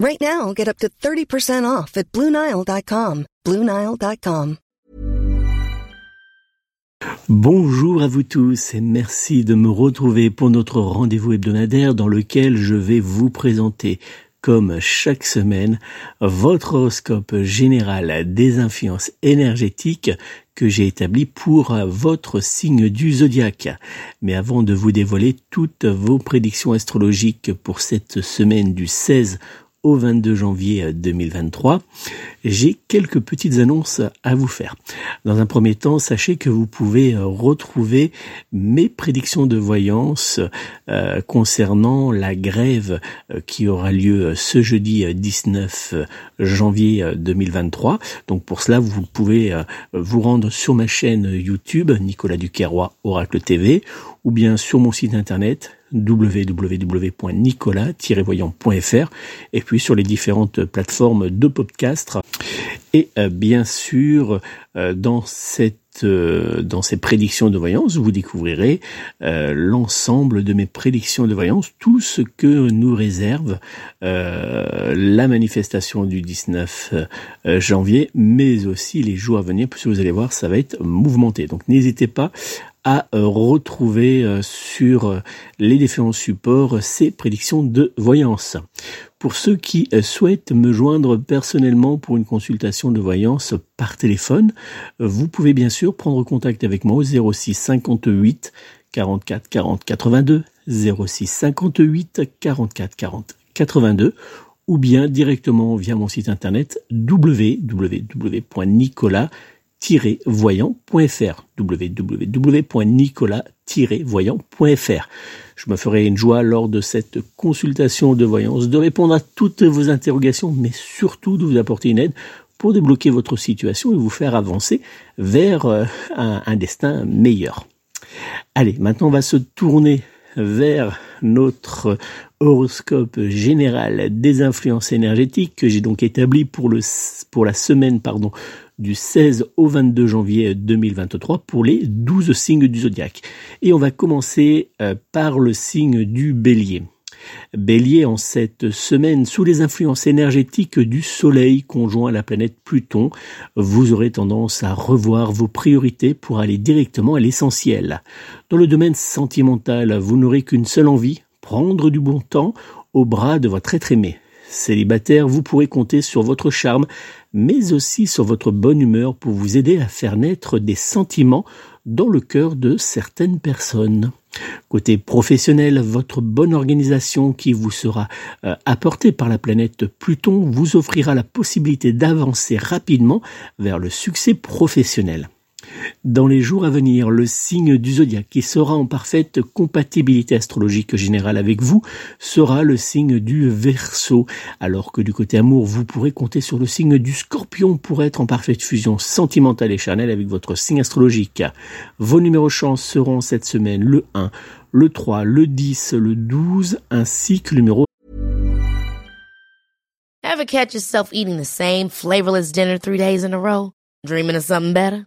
Right now, get up to 30% off at. Bonjour à vous tous et merci de me retrouver pour notre rendez-vous hebdomadaire dans lequel je vais vous présenter comme chaque semaine, votre horoscope général des influences énergétiques que j'ai établi pour votre signe du zodiaque. Mais avant de vous dévoiler toutes vos prédictions astrologiques pour cette semaine du 16 au 22 janvier 2023, j'ai quelques petites annonces à vous faire. Dans un premier temps, sachez que vous pouvez retrouver mes prédictions de voyance euh, concernant la grève euh, qui aura lieu ce jeudi 19 janvier 2023. Donc pour cela, vous pouvez euh, vous rendre sur ma chaîne YouTube Nicolas Duquerrois Oracle TV ou bien sur mon site internet www.nicolas-voyant.fr et puis sur les différentes plateformes de podcast et euh, bien sûr euh, dans cette euh, dans ces prédictions de voyance, vous découvrirez l'ensemble de mes prédictions de voyance, tout ce que nous réserve la manifestation du 19 janvier, mais aussi les jours à venir, puisque vous allez voir, ça va être mouvementé. Donc n'hésitez pas à euh, retrouver euh, sur euh, les différents supports ces prédictions de voyance. Pour ceux qui souhaitent me joindre personnellement pour une consultation de voyance par téléphone, vous pouvez bien sûr prendre contact avec moi au 06 58 44 40 82 06 58 44 40 82 ou bien directement via mon site internet www.nicolas voyant.fr www.nicolas-voyant.fr Je me ferai une joie lors de cette consultation de voyance de répondre à toutes vos interrogations, mais surtout de vous apporter une aide pour débloquer votre situation et vous faire avancer vers euh, un, un destin meilleur. Allez, maintenant on va se tourner vers notre horoscope général des influences énergétiques que j'ai donc établi pour, le, pour la semaine pardon, du 16 au 22 janvier 2023 pour les 12 signes du zodiaque. Et on va commencer euh, par le signe du bélier. Bélier en cette semaine, sous les influences énergétiques du Soleil conjoint à la planète Pluton, vous aurez tendance à revoir vos priorités pour aller directement à l'essentiel. Dans le domaine sentimental, vous n'aurez qu'une seule envie, prendre du bon temps au bras de votre être aimé. Célibataire, vous pourrez compter sur votre charme, mais aussi sur votre bonne humeur pour vous aider à faire naître des sentiments dans le cœur de certaines personnes. Côté professionnel, votre bonne organisation qui vous sera euh, apportée par la planète Pluton vous offrira la possibilité d'avancer rapidement vers le succès professionnel. Dans les jours à venir, le signe du zodiaque qui sera en parfaite compatibilité astrologique générale avec vous sera le signe du Verseau, alors que du côté amour, vous pourrez compter sur le signe du Scorpion pour être en parfaite fusion sentimentale et charnelle avec votre signe astrologique. Vos numéros chance seront cette semaine le 1, le 3, le 10, le 12 ainsi que le numéro catch yourself eating the same flavorless dinner three days in a row? Dreaming of something better?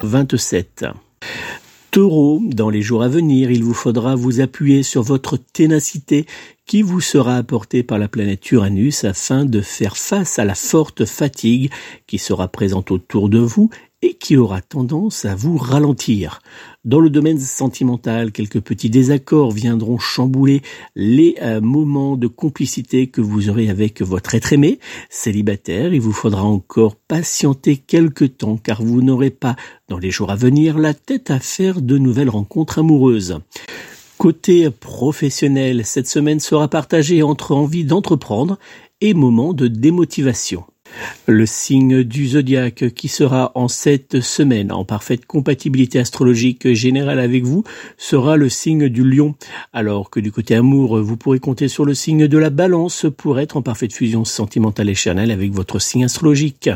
27. Taureau, dans les jours à venir, il vous faudra vous appuyer sur votre ténacité qui vous sera apportée par la planète Uranus afin de faire face à la forte fatigue qui sera présente autour de vous et qui aura tendance à vous ralentir. Dans le domaine sentimental, quelques petits désaccords viendront chambouler les euh, moments de complicité que vous aurez avec votre être aimé. Célibataire, il vous faudra encore patienter quelque temps car vous n'aurez pas, dans les jours à venir, la tête à faire de nouvelles rencontres amoureuses. Côté professionnel, cette semaine sera partagée entre envie d'entreprendre et moments de démotivation. Le signe du zodiaque qui sera en cette semaine en parfaite compatibilité astrologique générale avec vous sera le signe du lion, alors que du côté amour, vous pourrez compter sur le signe de la balance pour être en parfaite fusion sentimentale et charnelle avec votre signe astrologique.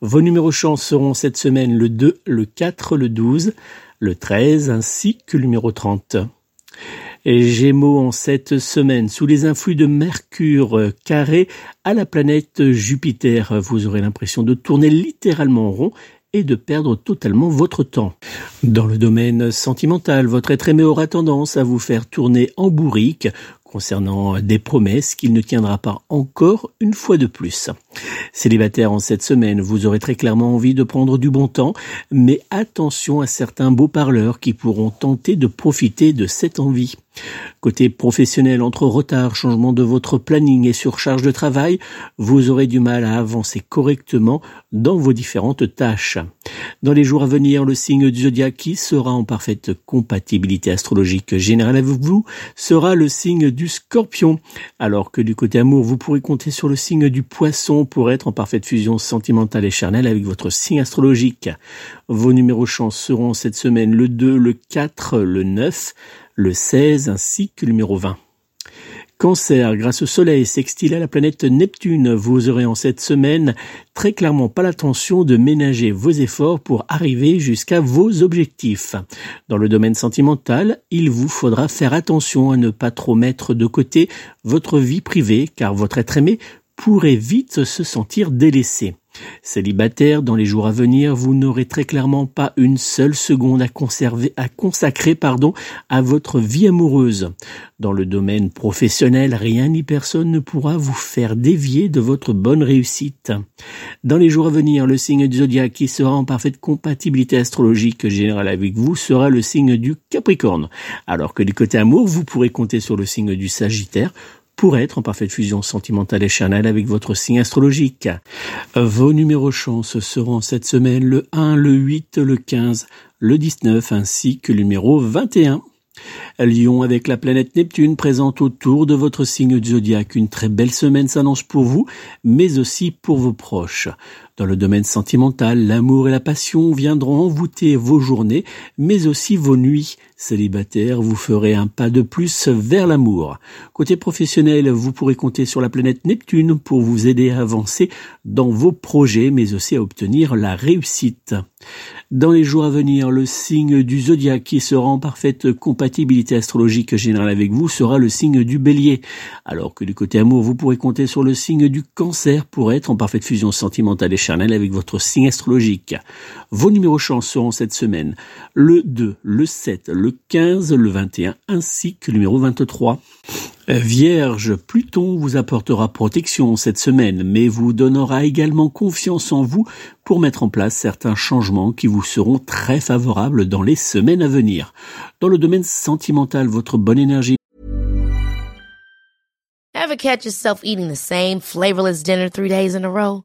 Vos numéros chance seront cette semaine le 2, le 4, le 12, le 13 ainsi que le numéro 30. Gémeaux en cette semaine, sous les influx de Mercure euh, carré à la planète Jupiter, vous aurez l'impression de tourner littéralement rond et de perdre totalement votre temps. Dans le domaine sentimental, votre être aimé aura tendance à vous faire tourner en bourrique concernant des promesses qu'il ne tiendra pas encore une fois de plus. Célibataire en cette semaine, vous aurez très clairement envie de prendre du bon temps, mais attention à certains beaux parleurs qui pourront tenter de profiter de cette envie. Côté professionnel, entre retard, changement de votre planning et surcharge de travail, vous aurez du mal à avancer correctement dans vos différentes tâches. Dans les jours à venir, le signe du zodiaque qui sera en parfaite compatibilité astrologique générale avec vous sera le signe du scorpion, alors que du côté amour, vous pourrez compter sur le signe du poisson pour être en parfaite fusion sentimentale et charnelle avec votre signe astrologique. Vos numéros chance seront cette semaine le 2, le 4, le 9, le 16 ainsi que le numéro 20. Cancer, grâce au Soleil sextile à la planète Neptune, vous aurez en cette semaine très clairement pas l'intention de ménager vos efforts pour arriver jusqu'à vos objectifs. Dans le domaine sentimental, il vous faudra faire attention à ne pas trop mettre de côté votre vie privée car votre être aimé pourrait vite se sentir délaissé. Célibataire, dans les jours à venir, vous n'aurez très clairement pas une seule seconde à consacrer, pardon, à votre vie amoureuse. Dans le domaine professionnel, rien ni personne ne pourra vous faire dévier de votre bonne réussite. Dans les jours à venir, le signe du zodiaque qui sera en parfaite compatibilité astrologique générale avec vous sera le signe du Capricorne. Alors que du côté amour, vous pourrez compter sur le signe du Sagittaire pour être en parfaite fusion sentimentale et charnelle avec votre signe astrologique. Vos numéros chance seront cette semaine le 1, le 8, le 15, le 19 ainsi que le numéro 21. Lion avec la planète Neptune présente autour de votre signe zodiaque. Une très belle semaine s'annonce pour vous, mais aussi pour vos proches. Dans le domaine sentimental, l'amour et la passion viendront envoûter vos journées, mais aussi vos nuits. Célibataire, vous ferez un pas de plus vers l'amour. Côté professionnel, vous pourrez compter sur la planète Neptune pour vous aider à avancer dans vos projets, mais aussi à obtenir la réussite. Dans les jours à venir, le signe du zodiaque qui sera en parfaite compatibilité astrologique générale avec vous sera le signe du bélier. Alors que du côté amour, vous pourrez compter sur le signe du cancer pour être en parfaite fusion sentimentale avec votre signe astrologique. Vos numéros chance seront cette semaine le 2, le 7, le 15, le 21 ainsi que le numéro 23. Vierge, Pluton vous apportera protection cette semaine, mais vous donnera également confiance en vous pour mettre en place certains changements qui vous seront très favorables dans les semaines à venir. Dans le domaine sentimental, votre bonne énergie Ever catch yourself eating the same flavorless dinner three days in a row?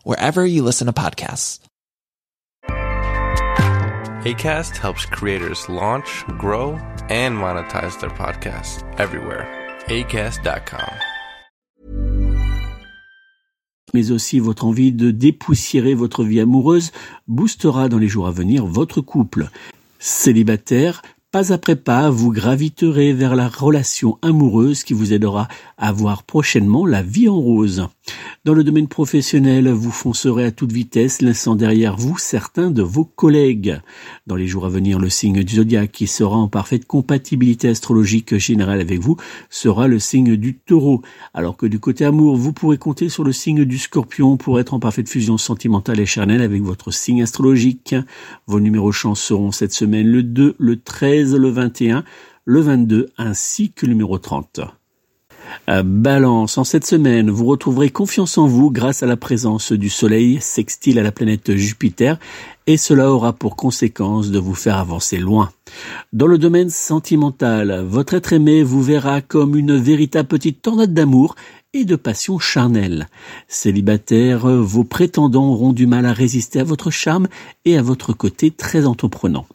wherever you listen to podcasts. ACAST helps creators launch, grow, and monetize their podcasts everywhere. ACAST.com. mais aussi votre envie de dépoussiérer votre vie amoureuse boostera dans les jours à venir votre couple. Célibataire, pas après pas, vous graviterez vers la relation amoureuse qui vous aidera à voir prochainement la vie en rose. Dans le domaine professionnel, vous foncerez à toute vitesse, laissant derrière vous certains de vos collègues. Dans les jours à venir, le signe du zodiaque qui sera en parfaite compatibilité astrologique générale avec vous sera le signe du taureau. Alors que du côté amour, vous pourrez compter sur le signe du scorpion pour être en parfaite fusion sentimentale et charnelle avec votre signe astrologique. Vos numéros chance seront cette semaine le 2, le 13, le 21, le 22 ainsi que le numéro 30. Euh, balance, en cette semaine, vous retrouverez confiance en vous grâce à la présence du Soleil sextile à la planète Jupiter et cela aura pour conséquence de vous faire avancer loin. Dans le domaine sentimental, votre être aimé vous verra comme une véritable petite tornade d'amour et de passion charnelle. Célibataire, vos prétendants auront du mal à résister à votre charme et à votre côté très entreprenant.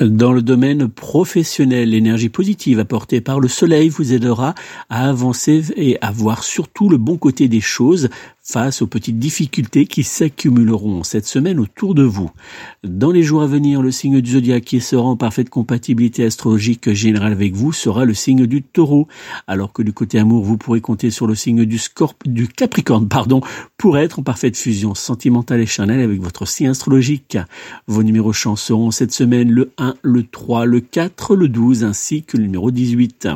Dans le domaine professionnel, l'énergie positive apportée par le soleil vous aidera à avancer et à voir surtout le bon côté des choses face aux petites difficultés qui s'accumuleront cette semaine autour de vous. Dans les jours à venir, le signe du zodiaque qui sera en parfaite compatibilité astrologique générale avec vous sera le signe du taureau, alors que du côté amour, vous pourrez compter sur le signe du, capricorne pardon, pour être en parfaite fusion sentimentale et charnelle avec votre signe astrologique. Vos numéros chance seront cette semaine le 1, le 3, le 4, le 12 ainsi que le numéro 18.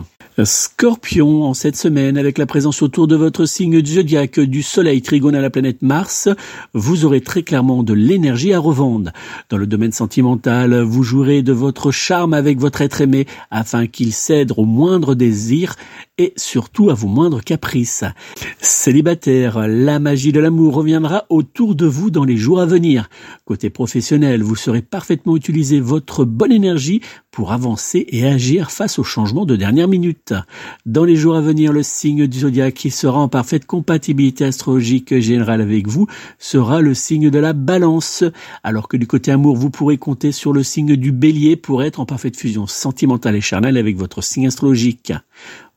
Scorpion, en cette semaine, avec la présence autour de votre signe du zodiaque du soleil trigone à la planète Mars, vous aurez très clairement de l'énergie à revendre. Dans le domaine sentimental, vous jouerez de votre charme avec votre être aimé afin qu'il cède au moindre désir et surtout à vos moindres caprices. Célibataire, la magie de l'amour reviendra autour de vous dans les jours à venir. Côté professionnel, vous saurez parfaitement utiliser votre bonne énergie pour avancer et agir face aux changements de dernière minute. Dans les jours à venir, le signe du zodiaque qui sera en parfaite compatibilité astrologique générale avec vous sera le signe de la balance, alors que du côté amour, vous pourrez compter sur le signe du bélier pour être en parfaite fusion sentimentale et charnelle avec votre signe astrologique.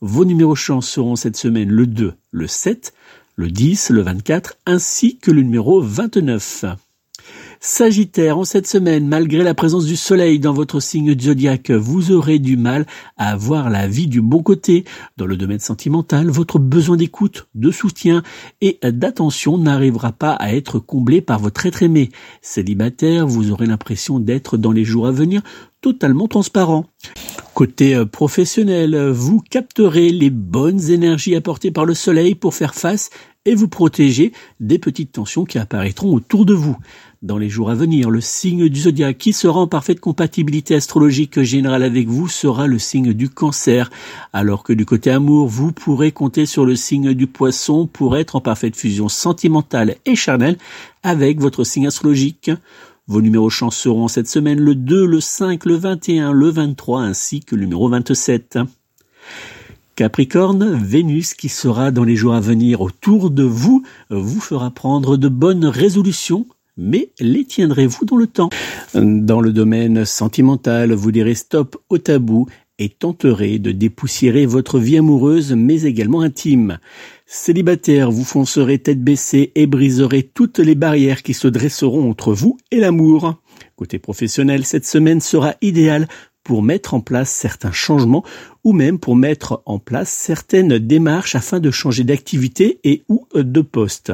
Vos numéros chance seront cette semaine le 2, le 7, le 10, le 24 ainsi que le numéro 29. Sagittaire, en cette semaine, malgré la présence du soleil dans votre signe zodiaque, vous aurez du mal à avoir la vie du bon côté. Dans le domaine sentimental, votre besoin d'écoute, de soutien et d'attention n'arrivera pas à être comblé par votre être aimé. Célibataire, vous aurez l'impression d'être dans les jours à venir totalement transparent. Côté euh, professionnel, vous capterez les bonnes énergies apportées par le soleil pour faire face et vous protéger des petites tensions qui apparaîtront autour de vous. Dans les jours à venir, le signe du zodiaque qui sera en parfaite compatibilité astrologique générale avec vous sera le signe du cancer, alors que du côté amour, vous pourrez compter sur le signe du poisson pour être en parfaite fusion sentimentale et charnelle avec votre signe astrologique. Vos numéros chance seront cette semaine le 2, le 5, le 21, le 23 ainsi que le numéro 27. Capricorne, Vénus qui sera dans les jours à venir autour de vous vous fera prendre de bonnes résolutions mais les tiendrez-vous dans le temps? Dans le domaine sentimental, vous direz stop au tabou et tenterez de dépoussiérer votre vie amoureuse mais également intime. Célibataire, vous foncerez tête baissée et briserez toutes les barrières qui se dresseront entre vous et l'amour. Côté professionnel, cette semaine sera idéale pour mettre en place certains changements ou même pour mettre en place certaines démarches afin de changer d'activité et ou de poste.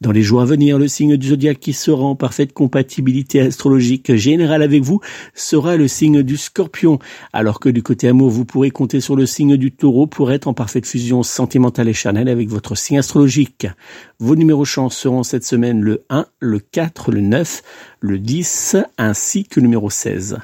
Dans les jours à venir, le signe du zodiaque qui sera en parfaite compatibilité astrologique générale avec vous sera le signe du scorpion, alors que du côté amour, vous pourrez compter sur le signe du taureau pour être en parfaite fusion sentimentale et charnelle avec votre signe astrologique. Vos numéros chance seront cette semaine le 1, le 4, le 9, le 10 ainsi que le numéro 16.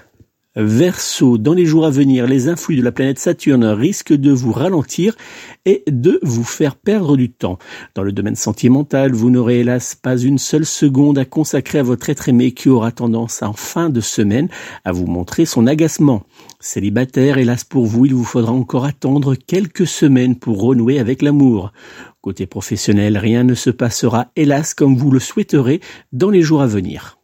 Verseau, dans les jours à venir, les influx de la planète Saturne risquent de vous ralentir et de vous faire perdre du temps. Dans le domaine sentimental, vous n'aurez hélas pas une seule seconde à consacrer à votre être aimé qui aura tendance en fin de semaine à vous montrer son agacement. Célibataire, hélas pour vous, il vous faudra encore attendre quelques semaines pour renouer avec l'amour. Côté professionnel, rien ne se passera hélas comme vous le souhaiterez dans les jours à venir.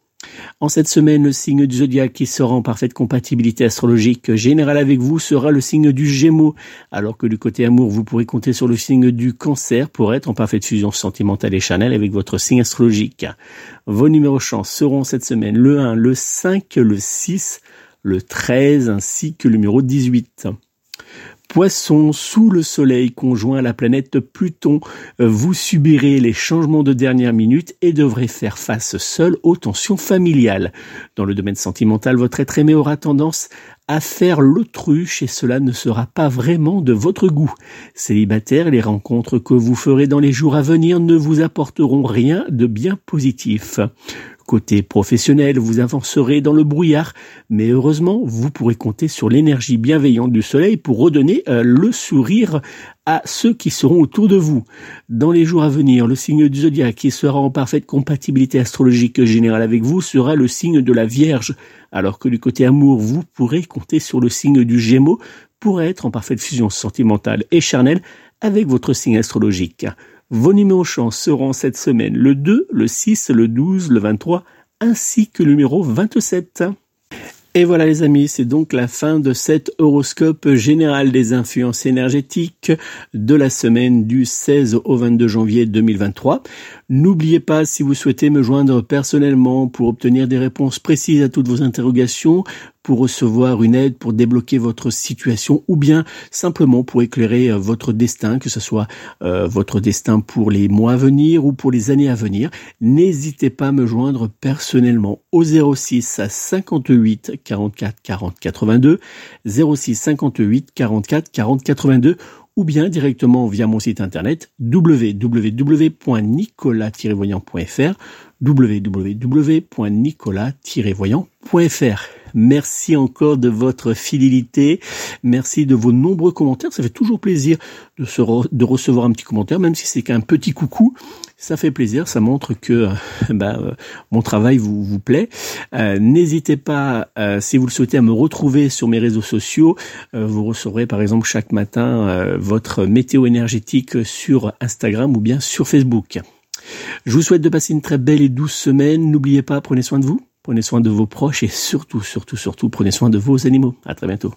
En cette semaine, le signe du zodiaque qui sera en parfaite compatibilité astrologique générale avec vous sera le signe du Gémeaux, alors que du côté amour, vous pourrez compter sur le signe du Cancer pour être en parfaite fusion sentimentale et chanel avec votre signe astrologique. Vos numéros chance seront cette semaine le 1, le 5, le 6, le 13 ainsi que le numéro 18. Poisson, sous le soleil conjoint à la planète Pluton, vous subirez les changements de dernière minute et devrez faire face seul aux tensions familiales. Dans le domaine sentimental, votre être aimé aura tendance à faire l'autruche et cela ne sera pas vraiment de votre goût. Célibataire, les rencontres que vous ferez dans les jours à venir ne vous apporteront rien de bien positif. Côté professionnel, vous avancerez dans le brouillard, mais heureusement, vous pourrez compter sur l'énergie bienveillante du soleil pour redonner euh, le sourire à ceux qui seront autour de vous. Dans les jours à venir, le signe du zodiaque qui sera en parfaite compatibilité astrologique générale avec vous sera le signe de la Vierge, alors que du côté amour, vous pourrez compter sur le signe du Gémeaux pour être en parfaite fusion sentimentale et charnelle avec votre signe astrologique. Vos numéros chance seront cette semaine le 2, le 6, le 12, le 23 ainsi que le numéro 27. Et voilà les amis, c'est donc la fin de cet horoscope général des influences énergétiques de la semaine du 16 au 22 janvier 2023. N'oubliez pas, si vous souhaitez me joindre personnellement pour obtenir des réponses précises à toutes vos interrogations, pour recevoir une aide pour débloquer votre situation ou bien simplement pour éclairer euh, votre destin, que ce soit euh, votre destin pour les mois à venir ou pour les années à venir, n'hésitez pas à me joindre personnellement au 06 à 58 44 40 82, 06 58 44 40 82 ou bien directement via mon site internet www.nicolas-voyant.fr www.nicolas-voyant.fr Merci encore de votre fidélité. Merci de vos nombreux commentaires. Ça fait toujours plaisir de, recevoir un petit commentaire, même si c'est qu'un petit coucou. Ça fait plaisir. Ça montre que bah, mon travail vous, plaît. Euh, n'hésitez pas, euh, si vous le souhaitez, à me retrouver sur mes réseaux sociaux. Euh, vous recevrez par exemple chaque matin votre météo énergétique sur Instagram ou bien sur Facebook. Je vous souhaite de passer une très belle et douce semaine. N'oubliez pas, prenez soin de vous, prenez soin de vos proches et surtout, surtout, surtout, prenez soin de vos animaux. À très bientôt.